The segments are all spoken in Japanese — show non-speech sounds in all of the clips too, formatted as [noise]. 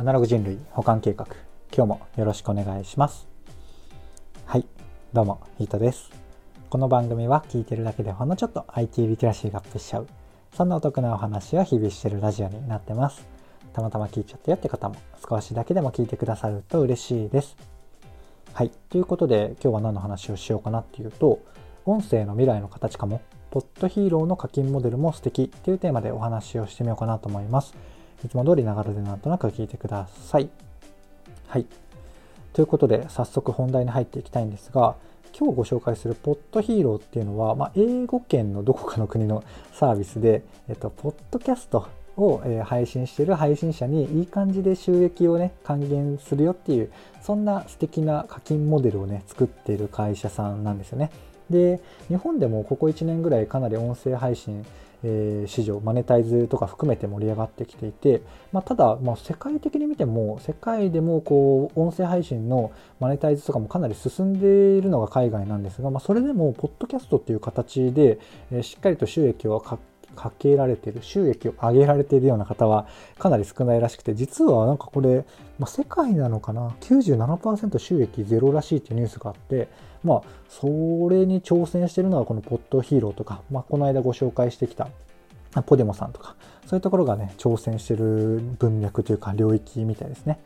アナログ人類保管計画。今日もよろしくお願いします。はい。どうもヒートです。この番組は聞いてるだけでほんのちょっと IT リテラシーがアップしちゃう。そんなお得なお話を日々してるラジオになってます。たまたま聞いちゃったよって方も少しだけでも聞いてくださると嬉しいです。はい。ということで今日は何の話をしようかなっていうと音声の未来の形かも。ポッドヒーローの課金モデルも素敵っていうテーマでお話をしてみようかなと思います。いつも通りながらでなんとなく聞いてください。はい。ということで、早速本題に入っていきたいんですが、今日ご紹介するポッドヒーローっていうのは、まあ、英語圏のどこかの国のサービスで、えっと、ポッドキャストを、配信してる配信者にいい感じで収益をね、還元するよっていう、そんな素敵な課金モデルをね、作っている会社さんなんですよね。で、日本でもここ1年ぐらいかなり音声配信えー、市場マネタイズとか含めて盛り上がってきていて、まあ、ただ、まあ、世界的に見ても世界でもこう音声配信のマネタイズとかもかなり進んでいるのが海外なんですが、まあ、それでもポッドキャストっていう形で、えー、しっかりと収益をかけられてる収益を上げられているような方はかなり少ないらしくて実はなんかこれ、まあ、世界なのかな？97%収益ゼロらしいっていうニュースがあってまあそれに挑戦してるのはこのポッドヒーローとか、まあ、この間ご紹介してきたポディモさんとかそういうところがね挑戦してる文脈というか領域みたいですね。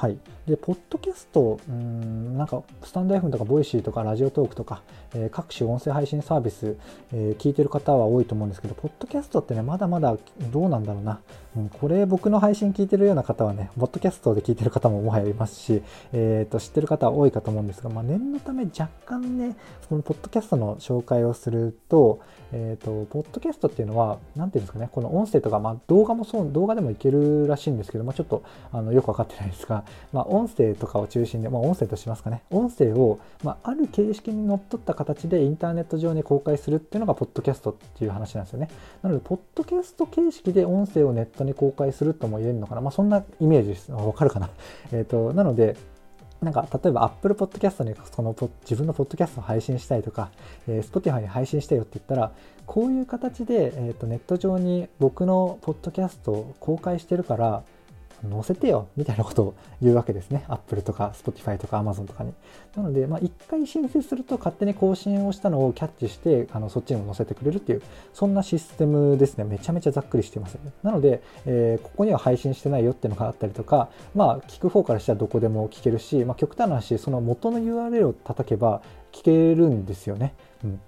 はい。で、ポッドキャスト、うん、なんか、スタンド FM とか、ボイシーとか、ラジオトークとか、えー、各種音声配信サービス、えー、聞いてる方は多いと思うんですけど、ポッドキャストってね、まだまだどうなんだろうな。うん、これ、僕の配信聞いてるような方はね、ポッドキャストで聞いてる方ももはやいますし、え、ー、と、知ってる方は多いかと思うんですが、まあ、念のため若干ね、このポッドキャストの紹介をすると、えっ、と、ポッドキャストっていうのは、なんていうんですかね、この音声とか、まあ、動画もそう、動画でもいけるらしいんですけど、まあ、ちょっと、あの、よくわかってないですが、まあ、音声とかを中心に、まあ、音声としますかね、音声を、まあ、ある形式にのっとった形でインターネット上に公開するっていうのが、ポッドキャストっていう話なんですよね。なので、ポッドキャスト形式で音声をネットに公開するとも言えるのかな。まあ、そんなイメージです。わかるかな。[laughs] えっ、と、なので、なんか、例えば Apple Podcast にその自分のポッドキャストを配信したいとか、えー、Spotify に配信したいよって言ったら、こういう形で、えーとネット上に僕のポッドキャストを公開してるから、載せてよみたいなことを言うわけですね。[laughs] Apple とか Spotify とか Amazon とかに。なので、まあ、一回申請すると勝手に更新をしたのをキャッチして、あのそっちにも載せてくれるっていう、そんなシステムですね。めちゃめちゃざっくりしています、ね。なので、えー、ここには配信してないよっていうのがあったりとか、まあ、聞く方からしたらどこでも聞けるし、まあ、極端な話、その元の URL を叩けば聞けるんですよね。うん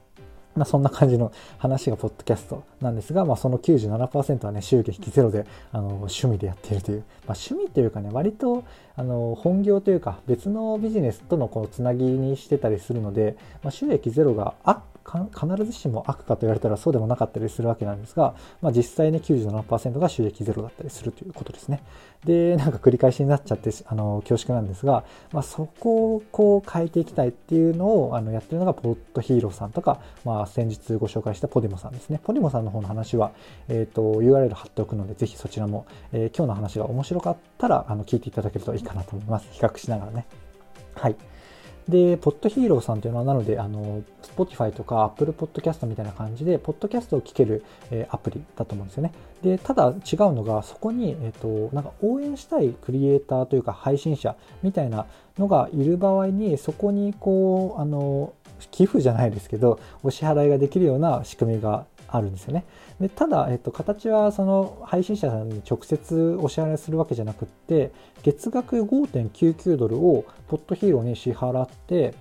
まあ、そんな感じの話がポッドキャストなんですが、まあ、その97%はね、収益ゼロであの趣味でやっているという、まあ、趣味というかね、割とあの本業というか別のビジネスとのこうつなぎにしてたりするので、まあ、収益ゼロがあっ必ずしも悪かと言われたらそうでもなかったりするわけなんですが、まあ、実際に97%が収益ゼロだったりするということですね。で、[laughs] なんか繰り返しになっちゃって、あの、恐縮なんですが、まあ、そこをこう変えていきたいっていうのをあのやってるのがポッドヒーローさんとか、まあ、先日ご紹介したポディモさんですね。ポディモさんの方の話は、えっ、ー、と、URL 貼っておくので、ぜひそちらも、えー、今日の話が面白かったら、あの、聞いていただけるといいかなと思います。比較しながらね。はい。で、ポッドヒーローさんというのは、なので、あの、Spotify とか Apple Podcast みたいな感じで、ポッドキャストを聞ける、えー、アプリだと思うんですよね。で、ただ違うのが、そこに、えっ、ー、と、なんか応援したいクリエイターというか配信者みたいなのがいる場合に、そこにこう、あの、寄付じゃないですけど、お支払いができるような仕組みがあるんですよね。でただ、えっと、形はその配信者さんに直接お支払いするわけじゃなくって、月額5.99ドルをポッドヒーローに支払って、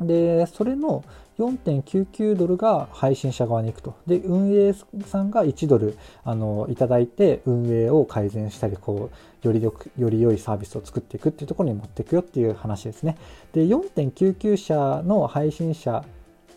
で、それの4.99ドルが配信者側に行くと。で、運営さんが1ドル、あの、いただいて、運営を改善したり、こう、よりよく、より良いサービスを作っていくっていうところに持っていくよっていう話ですね。で、4.99社の配信者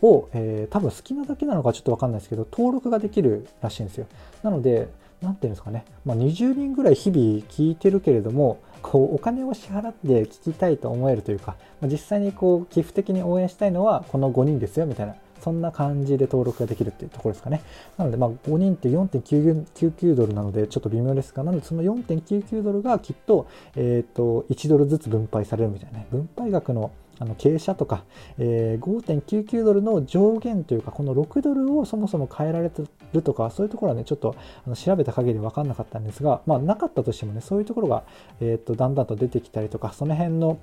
を、えー、多分好きなだけなのかちょっとわかんないですけど、登録ができるらしいんですよ。なので、なんていうんですかね、まあ、20人ぐらい日々聞いてるけれども、こうお金を支払って聞きたいと思えるというか、まあ、実際にこう寄付的に応援したいのはこの5人ですよみたいな、そんな感じで登録ができるっていうところですかね。なので、まあ、5人って4.99ドルなのでちょっと微妙ですが、なのでその4.99ドルがきっと、えっ、ー、と、1ドルずつ分配されるみたいなね、分配額のあの傾斜とか、えー、5.99ドルの上限というか、この6ドルをそもそも変えられてるとかそういうところはねちょっとあの調べた限り分かんなかったんですがまあなかったとしてもねそういうところが、えー、とだんだんと出てきたりとかその辺の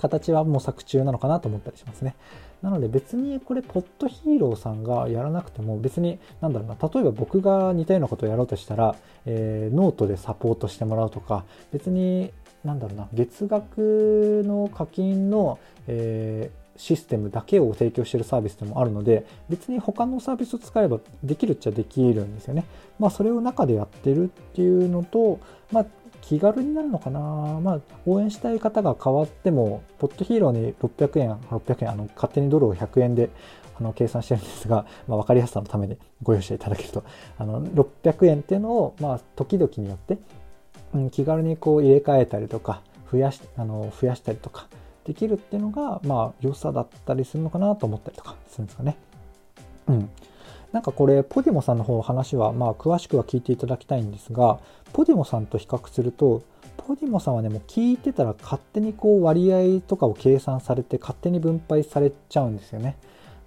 形は模索中なのかなと思ったりしますね。なので別にこれポッドヒーローさんがやらなくても別になんだろうな例えば僕が似たようなことをやろうとしたら、えー、ノートでサポートしてもらうとか別になんだろうな月額の課金の、えーシステムだけを提供しているサービスでもあるので別に他のサービスを使えばできるっちゃできるんですよね。まあそれを中でやってるっていうのと、まあ気軽になるのかなまあ応援したい方が変わっても、ポッドヒーローに600円、600円、あの勝手にドルを100円であの計算してるんですが、まあ、分かりやすさのためにご容赦いただけると、あの600円っていうのを、まあ、時々によって、うん、気軽にこう入れ替えたりとか、増やしあの増やしたりとか、できるっていうのが、まあ、良さだったりするのかなと思ったりとかするんですかね。うん。なんかこれ、ポディモさんの方の話は、まあ、詳しくは聞いていただきたいんですが、ポディモさんと比較すると、ポディモさんはね、もう聞いてたら勝手にこう割合とかを計算されて、勝手に分配されちゃうんですよね。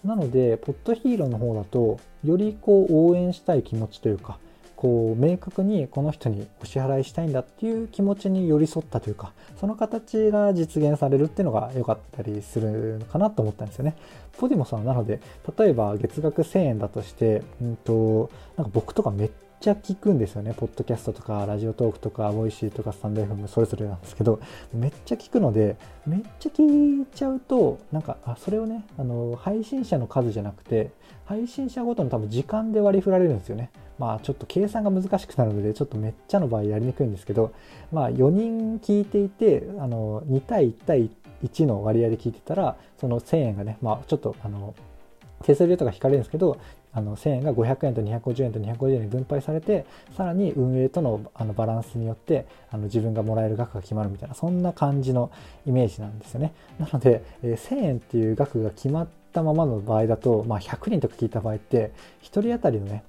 なので、ポッドヒーローの方だと、よりこう応援したい気持ちというか、こう明確にこの人にお支払いしたいんだっていう気持ちに寄り添ったというかその形が実現されるっていうのが良かったりするのかなと思ったんですよね。ポディモさんなので例えば月額1000円だとして、うんと、なんか僕とかめっちゃ聞くんですよね。ポッドキャストとか、ラジオトークとか、ボイシーとか、スタンド FM それぞれなんですけど、めっちゃ聞くので、めっちゃ聞いちゃうと、なんか、あ、それをね、あの、配信者の数じゃなくて、配信者ごとの多分時間で割り振られるんですよね。まあちょっと計算が難しくなるのでちょっとめっちゃの場合やりにくいんですけどまあ4人聞いていてあの2対1対1の割合で聞いてたらその1000円がねまあちょっとあの手数料とか引かれるんですけどあの1000円が500円と250円と250円に分配されてさらに運営とのあのバランスによってあの自分がもらえる額が決まるみたいなそんな感じのイメージなんですよね。なので、え、1000円っていう額が決まったままの場合だと、まあ、100人とか聞いた場合って1人当たりのね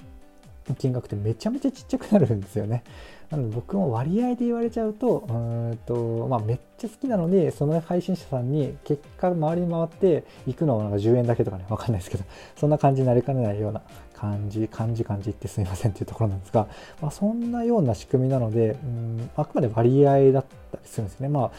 金額ってめちゃめちゃちっちゃくなるんですよね。[laughs] なので僕も割合で言われちゃうと、うんと、まあめっちゃ好きなのに、その配信者さんに結果周り回って行くのはなんか10円だけとかね、わかんないですけど、[laughs] そんな感じになりかねないような感じ、感じ感じってすいませんっていうところなんですが、まあそんなような仕組みなので、うん、あくまで割合だったりするんですね。まあ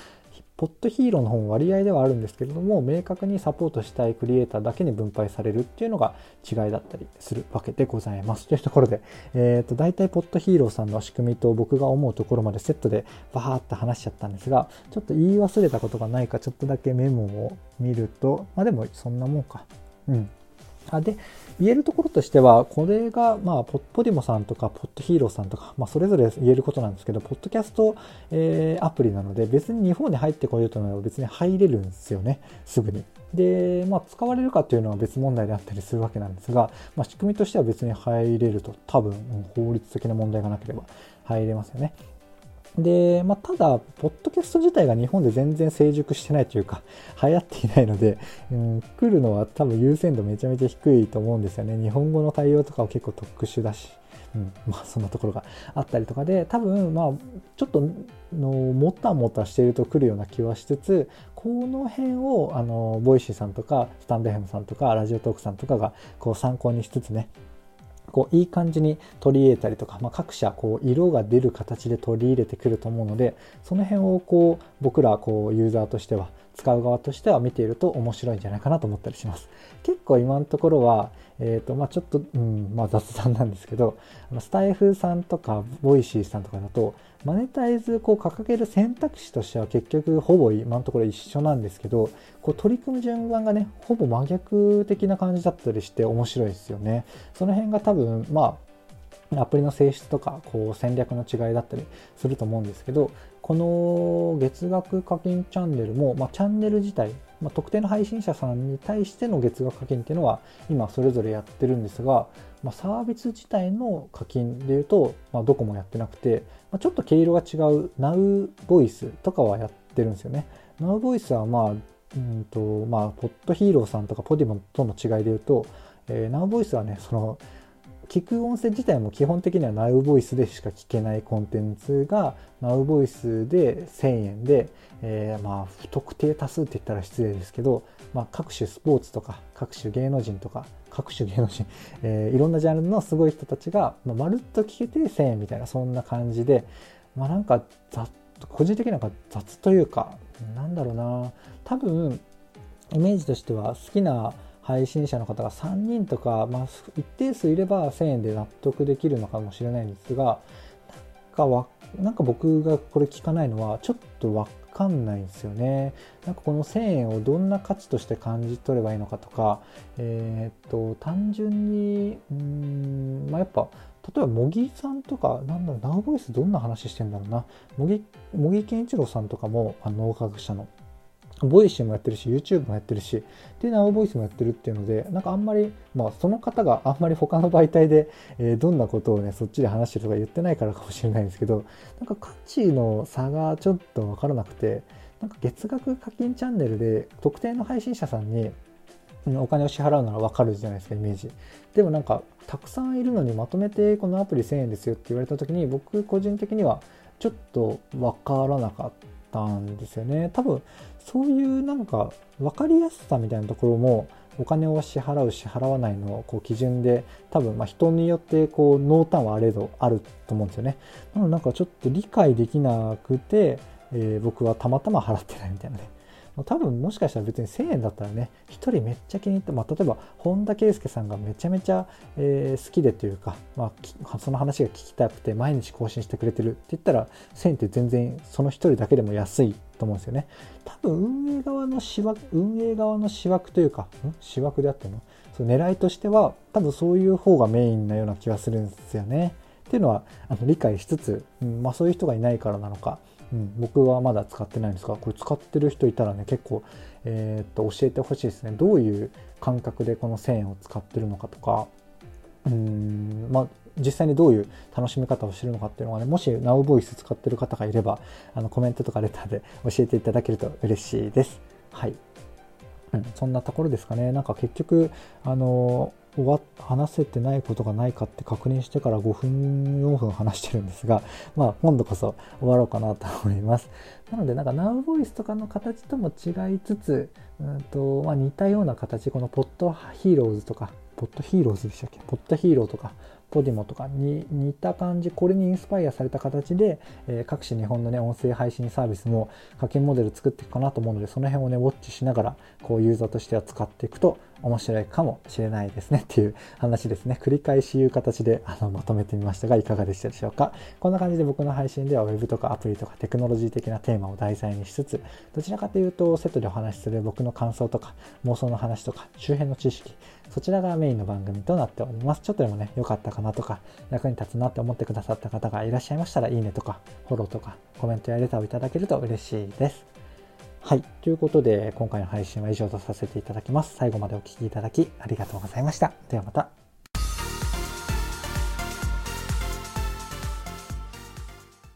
ポッドヒーローの方も割合ではあるんですけれども明確にサポートしたいクリエイターだけに分配されるっていうのが違いだったりするわけでございます。というところで、えー、と大体ポッドヒーローさんの仕組みと僕が思うところまでセットでバーッと話しちゃったんですがちょっと言い忘れたことがないかちょっとだけメモを見るとまあでもそんなもんか。うん。あで言えるところとしては、これが、まあ、ポッディモさんとか、ポッドヒーローさんとか、まあ、それぞれ言えることなんですけど、ポッドキャスト、えー、アプリなので、別に日本に入ってこようと思えば別に入れるんですよね、すぐに。で、まあ、使われるかっていうのは別問題であったりするわけなんですが、まあ、仕組みとしては別に入れると、多分、法律的な問題がなければ入れますよね。で、まあ、ただ、ポッドキャスト自体が日本で全然成熟してないというか、[laughs] 流行っていないので、うん、来るのは多分優先度めちゃめちゃ低いと思うんですよね。日本語の対応とかは結構特殊だし、うん、まあそんなところがあったりとかで、多分、まあ、ちょっとの、もたもたしていると来るような気はしつつ、この辺を、あの、ボイシーさんとか、スタンド FM さんとか、ラジオトークさんとかが、こう参考にしつつね、こういい感じに取り入れたりとか、まあ、各社こう色が出る形で取り入れてくると思うのでその辺をこう僕らこうユーザーとしては使う側としては見ていると面白いんじゃないかなと思ったりします。結構今のところは、えっ、ー、と、まあちょっと、うん、まあ雑談なんですけど、スタイフさんとか、ボイシーさんとかだと、マネタイズこう掲げる選択肢としては結局ほぼ今のところ一緒なんですけど、こう取り組む順番がね、ほぼ真逆的な感じだったりして面白いですよね。その辺が多分、まあ、アプリの性質とかこう戦略の違いだったりすると思うんですけどこの月額課金チャンネルも、まあ、チャンネル自体まあ、特定の配信者さんに対しての月額課金っていうのは今それぞれやってるんですが、まあ、サービス自体の課金でいうと、まあ、どこもやってなくて、まあ、ちょっと毛色が違う Now Voice とかはやってるんですよね。Now Voice はまあ、うんとまあ、ポッドヒーローさんとかポディモンとの違いで言うと、えー、Now Voice はね、その聞く音声自体も基本的には Now Voice でしか聞けないコンテンツが Now Voice で1000円で、えー、まあ不特定多数って言ったら失礼ですけど、まあ、各種スポーツとか各種芸能人とか各種芸能人、えー、いろんなジャンルのすごい人たちが、まあ、まるっと聞けて1000円みたいなそんな感じでまあなんか個人的には雑というかなんだろうな。多分イメージとしては好きな配信者の方が3人とか、まあ、一定数いれば1000円で納得できるのかもしれないんですがなんかわなんか僕がこれ聞かないのはちょっとわかんないんですよね。なんかこの1000円をどんな価値として感じ取ればいいのかとか、えー、っと単純にうんまあやっぱ例えば茂木さんとかなんだろうナウボイスどんな話してんだろうな茂木健一郎さんとかもあの脳科学者のボイシーもやってるし、YouTube もやってるし、で、ナウボイスもやってるっていうので、なんかあんまり、まあ、その方があんまり他の媒体で、えー、どんなことをね、そっちで話してるとか言ってないからかもしれないんですけど、なんか価値の差がちょっとわからなくて、なんか月額課金チャンネルで特定の配信者さんにお金を支払うならわかるじゃないですか、イメージ。でもなんか、たくさんいるのにまとめてこのアプリ1000円ですよって言われた時に、僕個人的にはちょっとわからなかったんですよね。多分、そういうなんか分かりやすさみたいなところもお金を支払う支払わないのこう基準で多分ま人によってこう濃淡はあれどあると思うんですよね。なのでなんかちょっと理解できなくて、えー、僕はたまたま払ってないみたいなね。多分もしかしたら別に1000円だったらね、1人めっちゃ気に入って、まあ、例えば本田圭佑さんがめちゃめちゃ、えー、好きでというか、まあ、その話が聞きたくて毎日更新してくれてるって言ったら、1000円って全然その1人だけでも安いと思うんですよね。多分運営側の仕枠、運営側の仕枠というか、ん？仕枠であってるのそ狙いとしては、多分そういう方がメインなような気がするんですよね。っていうのはあの理解しつつ、うんまあ、そういう人がいないからなのか、うん、僕はまだ使ってないんですがこれ使ってる人いたらね結構、えー、っと教えてほしいですね。どういう感覚でこの1000円を使ってるのかとか。うんまあ実際にどういう楽しみ方をしてるのかっていうのがねもし NowVoice 使ってる方がいればあのコメントとかレターで教えていただけると嬉しいです。はい、うん、そんなところですかね。なんか結局あの終わ話せてないことがないかって確認してから5分4分話してるんですがまあ今度こそ終わろうかなと思います。なのでなんか Now Voice とかの形とも違いつつうんと、まあ、似たような形このポッドヒーローズとかポッドヒーローズでしたっけ？ポッドヒーローとかポディモとかに似た感じこれにインスパイアされた形で、えー、各種日本のね音声配信サービスも課金モデル作っていくかなと思うのでその辺をねウォッチしながらこうユーザーとしては使っていくと面白いかもしれないですねっていう話ですね [laughs] 繰り返し言う形であのまとめてみましたがいかがでしたでしょうかこんな感じで僕の配信では Web とかアプリとかテクノロジー的なテーマを題材にしつつどちらかというとセットでお話しする僕の感想とか妄想の話とか周辺の知識そちらがメインの番組となっております。ちょっとでもね、良かったかなとか、役に立つなって思ってくださった方がいらっしゃいましたら、いいねとか、フォローとか、コメントやレターをいただけると嬉しいです。はい。ということで、今回の配信は以上とさせていただきます。最後までお聴きいただきありがとうございました。ではまた。